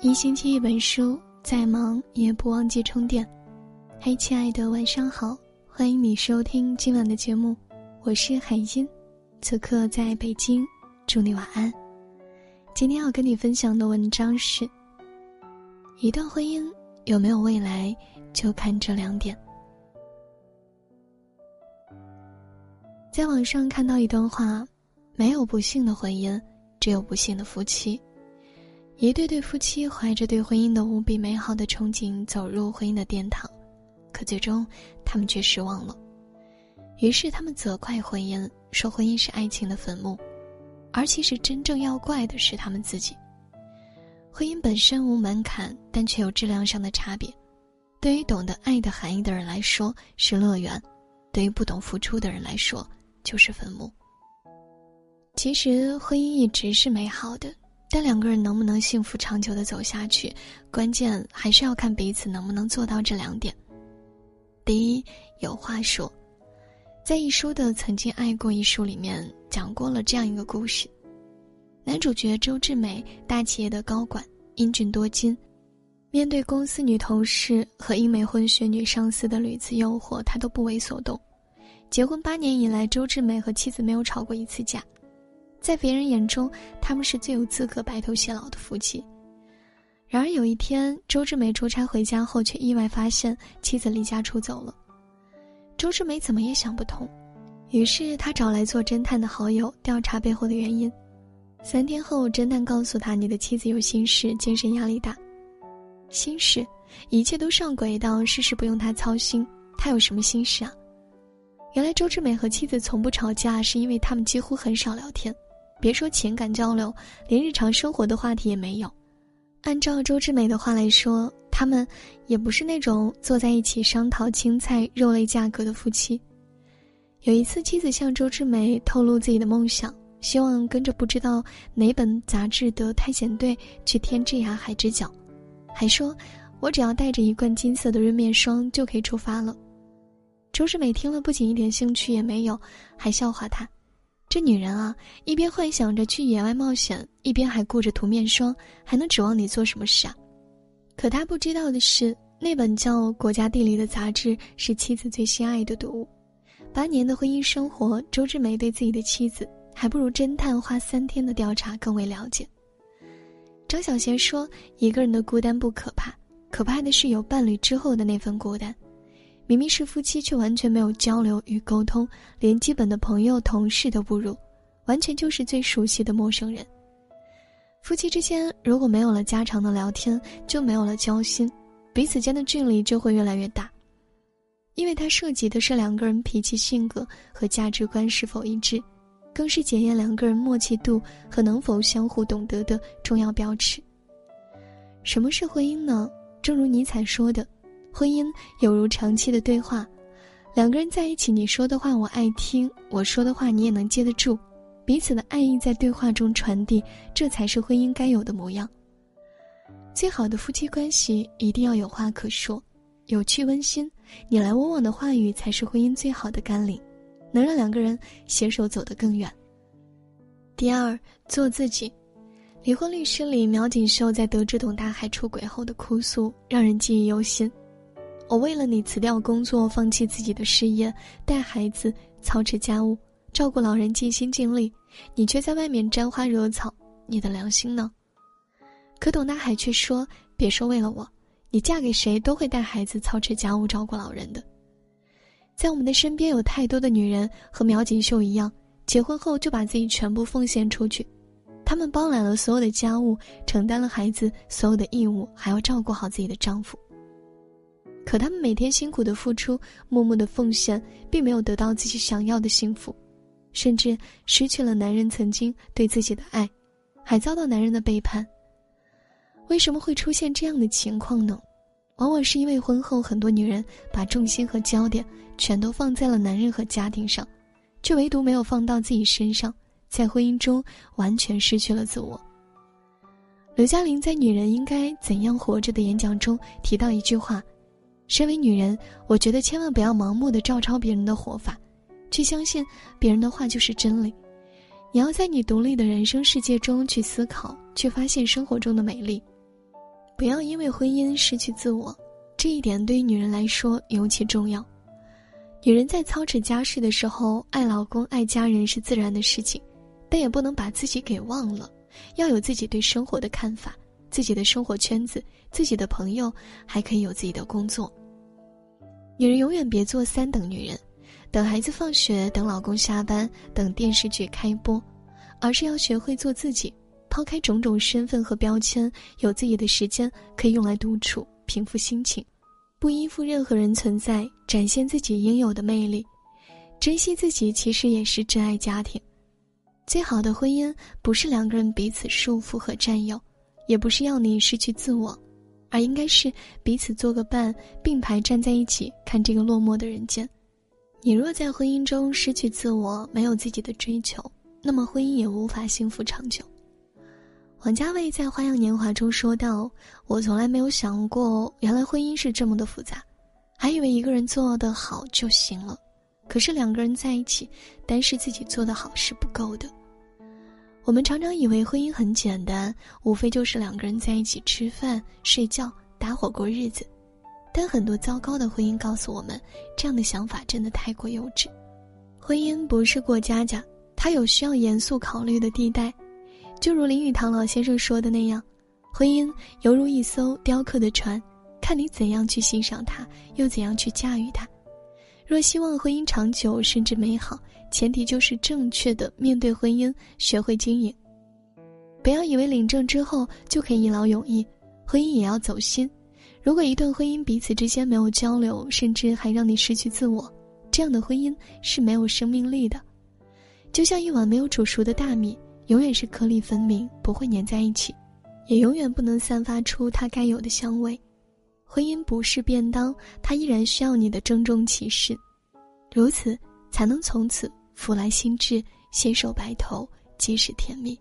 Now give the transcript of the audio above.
一星期一本书，再忙也不忘记充电。嘿，亲爱的，晚上好，欢迎你收听今晚的节目，我是海音，此刻在北京，祝你晚安。今天要跟你分享的文章是：一段婚姻有没有未来，就看这两点。在网上看到一段话：没有不幸的婚姻，只有不幸的夫妻。一对对夫妻怀着对婚姻的无比美好的憧憬走入婚姻的殿堂，可最终他们却失望了。于是他们责怪婚姻，说婚姻是爱情的坟墓，而其实真正要怪的是他们自己。婚姻本身无门槛，但却有质量上的差别。对于懂得爱的含义的人来说是乐园，对于不懂付出的人来说就是坟墓。其实婚姻一直是美好的。但两个人能不能幸福长久的走下去，关键还是要看彼此能不能做到这两点。第一，有话说，在一书的《曾经爱过》一书里面讲过了这样一个故事：男主角周志美，大企业的高管，英俊多金，面对公司女同事和英美混血女上司的屡次诱惑，他都不为所动。结婚八年以来，周志美和妻子没有吵过一次架。在别人眼中，他们是最有资格白头偕老的夫妻。然而有一天，周志美出差回家后，却意外发现妻子离家出走了。周志美怎么也想不通，于是他找来做侦探的好友调查背后的原因。三天后，侦探告诉他：“你的妻子有心事，精神压力大。心事，一切都上轨道，事事不用他操心。他有什么心事啊？”原来周志美和妻子从不吵架，是因为他们几乎很少聊天。别说情感交流，连日常生活的话题也没有。按照周志美的话来说，他们也不是那种坐在一起商讨青菜肉类价格的夫妻。有一次，妻子向周志美透露自己的梦想，希望跟着不知道哪本杂志的探险队去天之涯海之角，还说：“我只要带着一罐金色的润面霜就可以出发了。”周志美听了，不仅一点兴趣也没有，还笑话他。这女人啊，一边幻想着去野外冒险，一边还顾着涂面霜，还能指望你做什么事啊？可她不知道的是，那本叫《国家地理》的杂志是妻子最心爱的读物。八年的婚姻生活，周志梅对自己的妻子，还不如侦探花三天的调查更为了解。张小娴说：“一个人的孤单不可怕，可怕的是有伴侣之后的那份孤单。”明明是夫妻，却完全没有交流与沟通，连基本的朋友、同事都不如，完全就是最熟悉的陌生人。夫妻之间如果没有了家常的聊天，就没有了交心，彼此间的距离就会越来越大，因为它涉及的是两个人脾气、性格和价值观是否一致，更是检验两个人默契度和能否相互懂得的重要标尺。什么是婚姻呢？正如尼采说的。婚姻犹如长期的对话，两个人在一起，你说的话我爱听，我说的话你也能接得住，彼此的爱意在对话中传递，这才是婚姻该有的模样。最好的夫妻关系一定要有话可说，有趣温馨，你来我往的话语才是婚姻最好的甘霖，能让两个人携手走得更远。第二，做自己。离婚律师里，苗锦绣在得知董大海出轨后的哭诉，让人记忆犹新。我为了你辞掉工作，放弃自己的事业，带孩子，操持家务，照顾老人，尽心尽力，你却在外面沾花惹草，你的良心呢？可董大海却说：“别说为了我，你嫁给谁都会带孩子，操持家务，照顾老人的。”在我们的身边有太多的女人和苗锦绣一样，结婚后就把自己全部奉献出去，她们包揽了所有的家务，承担了孩子所有的义务，还要照顾好自己的丈夫。可他们每天辛苦的付出，默默的奉献，并没有得到自己想要的幸福，甚至失去了男人曾经对自己的爱，还遭到男人的背叛。为什么会出现这样的情况呢？往往是因为婚后很多女人把重心和焦点全都放在了男人和家庭上，却唯独没有放到自己身上，在婚姻中完全失去了自我。刘嘉玲在《女人应该怎样活着》的演讲中提到一句话。身为女人，我觉得千万不要盲目的照抄别人的活法，去相信别人的话就是真理。你要在你独立的人生世界中去思考，去发现生活中的美丽。不要因为婚姻失去自我，这一点对于女人来说尤其重要。女人在操持家事的时候，爱老公、爱家人是自然的事情，但也不能把自己给忘了，要有自己对生活的看法，自己的生活圈子，自己的朋友，还可以有自己的工作。女人永远别做三等女人，等孩子放学，等老公下班，等电视剧开播，而是要学会做自己。抛开种种身份和标签，有自己的时间可以用来独处、平复心情，不依附任何人存在，展现自己应有的魅力，珍惜自己，其实也是珍爱家庭。最好的婚姻不是两个人彼此束缚和占有，也不是要你失去自我，而应该是彼此做个伴，并排站在一起看这个落寞的人间。你若在婚姻中失去自我，没有自己的追求，那么婚姻也无法幸福长久。王家卫在《花样年华》中说道：“我从来没有想过，原来婚姻是这么的复杂，还以为一个人做得好就行了。可是两个人在一起，单是自己做得好是不够的。我们常常以为婚姻很简单，无非就是两个人在一起吃饭、睡觉、搭伙过日子。但很多糟糕的婚姻告诉我们，这样的想法真的太过幼稚。婚姻不是过家家，它有需要严肃考虑的地带。”就如林语堂老先生说的那样，婚姻犹如一艘雕刻的船，看你怎样去欣赏它，又怎样去驾驭它。若希望婚姻长久甚至美好，前提就是正确的面对婚姻，学会经营。不要以为领证之后就可以一劳永逸，婚姻也要走心。如果一段婚姻彼此之间没有交流，甚至还让你失去自我，这样的婚姻是没有生命力的。就像一碗没有煮熟的大米。永远是颗粒分明，不会粘在一起，也永远不能散发出它该有的香味。婚姻不是便当，它依然需要你的郑重其事，如此才能从此福来心至，携手白头，即是甜蜜。